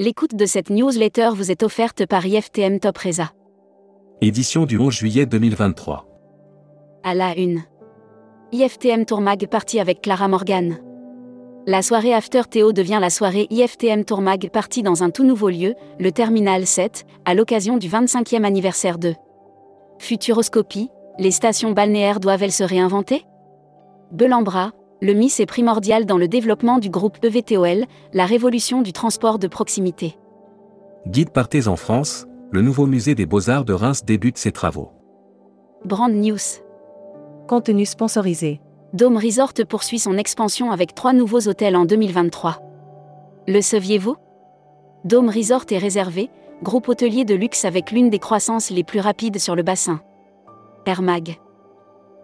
L'écoute de cette newsletter vous est offerte par IFTM Top Reza. Édition du 11 juillet 2023. À la une. IFTM Tourmag partie avec Clara Morgan. La soirée After Théo devient la soirée IFTM Tourmag partie dans un tout nouveau lieu, le Terminal 7, à l'occasion du 25e anniversaire de Futuroscopie, les stations balnéaires doivent-elles se réinventer? Belambra, le MIS est primordial dans le développement du groupe EVTOL, la révolution du transport de proximité. Guide Partez en France, le nouveau musée des beaux-arts de Reims débute ses travaux. Brand News. Contenu sponsorisé. Dome Resort poursuit son expansion avec trois nouveaux hôtels en 2023. Le saviez-vous? Dome Resort est réservé, groupe hôtelier de luxe avec l'une des croissances les plus rapides sur le bassin. Air Mag.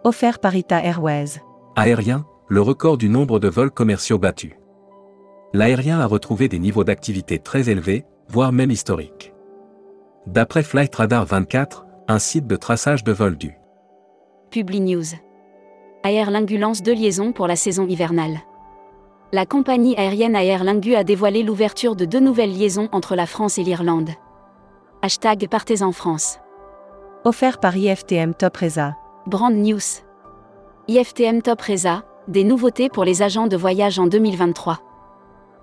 Offert par Ita Airways. Aérien, le record du nombre de vols commerciaux battus. L'aérien a retrouvé des niveaux d'activité très élevés, voire même historiques. D'après Flight Radar 24, un site de traçage de vols du Publi News. Air Lingu lance deux liaisons pour la saison hivernale. La compagnie aérienne Air Lingu a dévoilé l'ouverture de deux nouvelles liaisons entre la France et l'Irlande. Hashtag Partez en France. Offert par IFTM Top Reza. Brand News. IFTM Top Reza, des nouveautés pour les agents de voyage en 2023.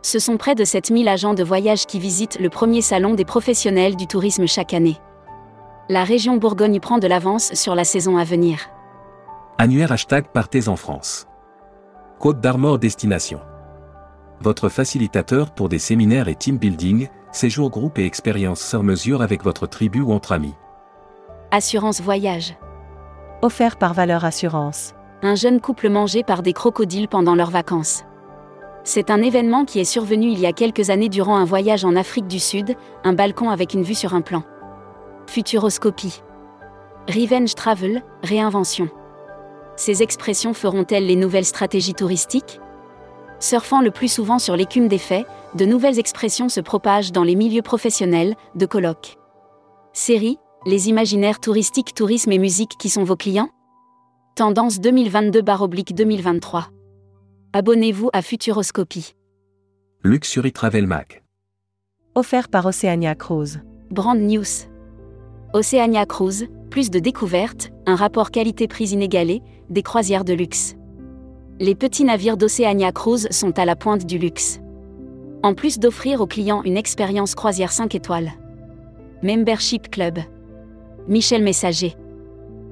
Ce sont près de 7000 agents de voyage qui visitent le premier salon des professionnels du tourisme chaque année. La région Bourgogne prend de l'avance sur la saison à venir. Annuaire hashtag Partez en France. Côte d'Armor Destination. Votre facilitateur pour des séminaires et team building, séjours groupe et expériences sur mesure avec votre tribu ou entre amis. Assurance voyage. Offert par Valeur Assurance un jeune couple mangé par des crocodiles pendant leurs vacances. C'est un événement qui est survenu il y a quelques années durant un voyage en Afrique du Sud, un balcon avec une vue sur un plan. Futuroscopie. Revenge Travel, réinvention. Ces expressions feront-elles les nouvelles stratégies touristiques? Surfant le plus souvent sur l'écume des faits, de nouvelles expressions se propagent dans les milieux professionnels, de colloques. Série, les imaginaires touristiques, tourisme et musique qui sont vos clients? Tendance 2022-2023. Abonnez-vous à Futuroscopie. Luxury Travel Mag. Offert par Oceania Cruise. Brand News. Oceania Cruise, plus de découvertes, un rapport qualité-prix inégalé, des croisières de luxe. Les petits navires d'Oceania Cruise sont à la pointe du luxe. En plus d'offrir aux clients une expérience croisière 5 étoiles. Membership Club. Michel Messager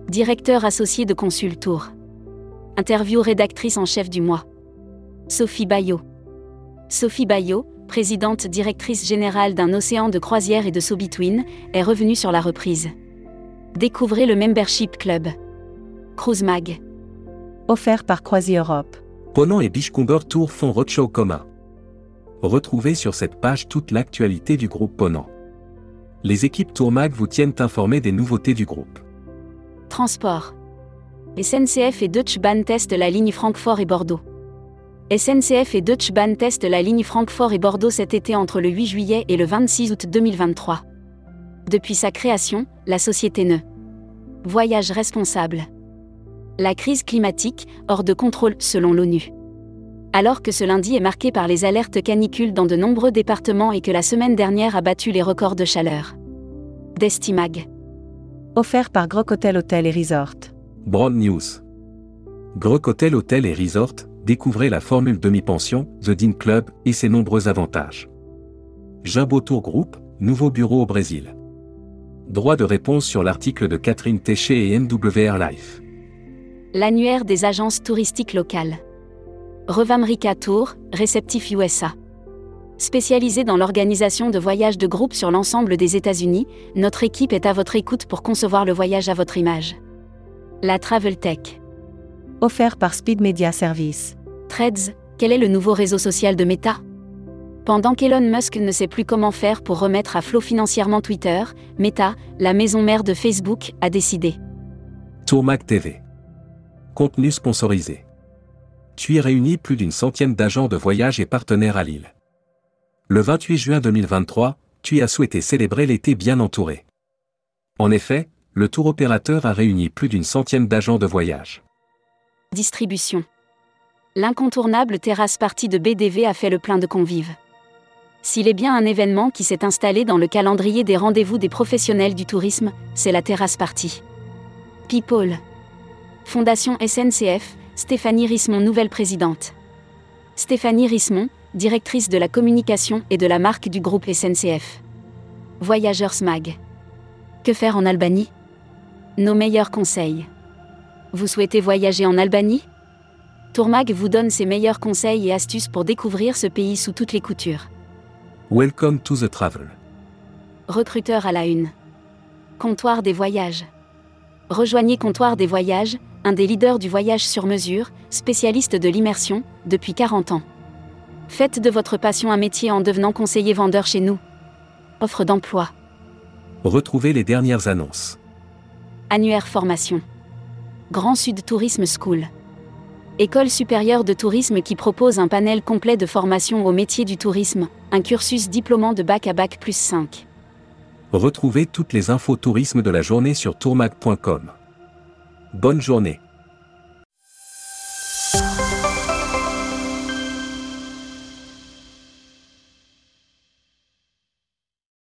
directeur associé de Consultour. Interview rédactrice en chef du mois. Sophie Bayot. Sophie Bayot, présidente directrice générale d'un océan de croisière et de So-Between, est revenue sur la reprise. Découvrez le Membership Club. Cruise Mag. Offert par Croisi Europe. Ponant et Bichcomber Tour font roadshow commun. Retrouvez sur cette page toute l'actualité du groupe Ponant. Les équipes Tourmag vous tiennent informés des nouveautés du groupe. Transport. SNCF et Deutsche Bahn testent la ligne Francfort et Bordeaux. SNCF et Deutsche Bahn testent la ligne Francfort et Bordeaux cet été entre le 8 juillet et le 26 août 2023. Depuis sa création, la société ne voyage responsable. La crise climatique, hors de contrôle selon l'ONU. Alors que ce lundi est marqué par les alertes canicules dans de nombreux départements et que la semaine dernière a battu les records de chaleur. Destimag. Offert par Groc Hotel Hotel et Resort. Broad News. Groc Hotel Hotel et Resort, découvrez la formule demi-pension, The Dean Club et ses nombreux avantages. Jumbo Tour Group, nouveau bureau au Brésil. Droit de réponse sur l'article de Catherine Téché et NWR Life. L'annuaire des agences touristiques locales. Revamrica Tour, réceptif USA. Spécialisée dans l'organisation de voyages de groupe sur l'ensemble des États-Unis, notre équipe est à votre écoute pour concevoir le voyage à votre image. La Travel Tech. Offert par Speed Media Service. Threads, quel est le nouveau réseau social de Meta? Pendant qu'Elon Musk ne sait plus comment faire pour remettre à flot financièrement Twitter, Meta, la maison mère de Facebook, a décidé. Tourmac TV. Contenu sponsorisé. Tu y réunis plus d'une centaine d'agents de voyage et partenaires à Lille. Le 28 juin 2023, TUI a souhaité célébrer l'été bien entouré. En effet, le tour opérateur a réuni plus d'une centaine d'agents de voyage. Distribution. L'incontournable terrasse partie de BDV a fait le plein de convives. S'il est bien un événement qui s'est installé dans le calendrier des rendez-vous des professionnels du tourisme, c'est la terrasse party. People. Fondation SNCF, Stéphanie Rismon, nouvelle présidente. Stéphanie Rismon, directrice de la communication et de la marque du groupe SNCF. Voyageurs Mag. Que faire en Albanie? Nos meilleurs conseils. Vous souhaitez voyager en Albanie? Tourmag vous donne ses meilleurs conseils et astuces pour découvrir ce pays sous toutes les coutures. Welcome to the travel. Recruteur à la une. Comptoir des voyages. Rejoignez Comptoir des voyages, un des leaders du voyage sur mesure, spécialiste de l'immersion, depuis 40 ans. Faites de votre passion un métier en devenant conseiller vendeur chez nous. Offre d'emploi. Retrouvez les dernières annonces. Annuaire formation. Grand Sud Tourisme School. École supérieure de tourisme qui propose un panel complet de formation au métier du tourisme, un cursus diplômant de bac à bac plus 5. Retrouvez toutes les infos tourisme de la journée sur tourmag.com. Bonne journée.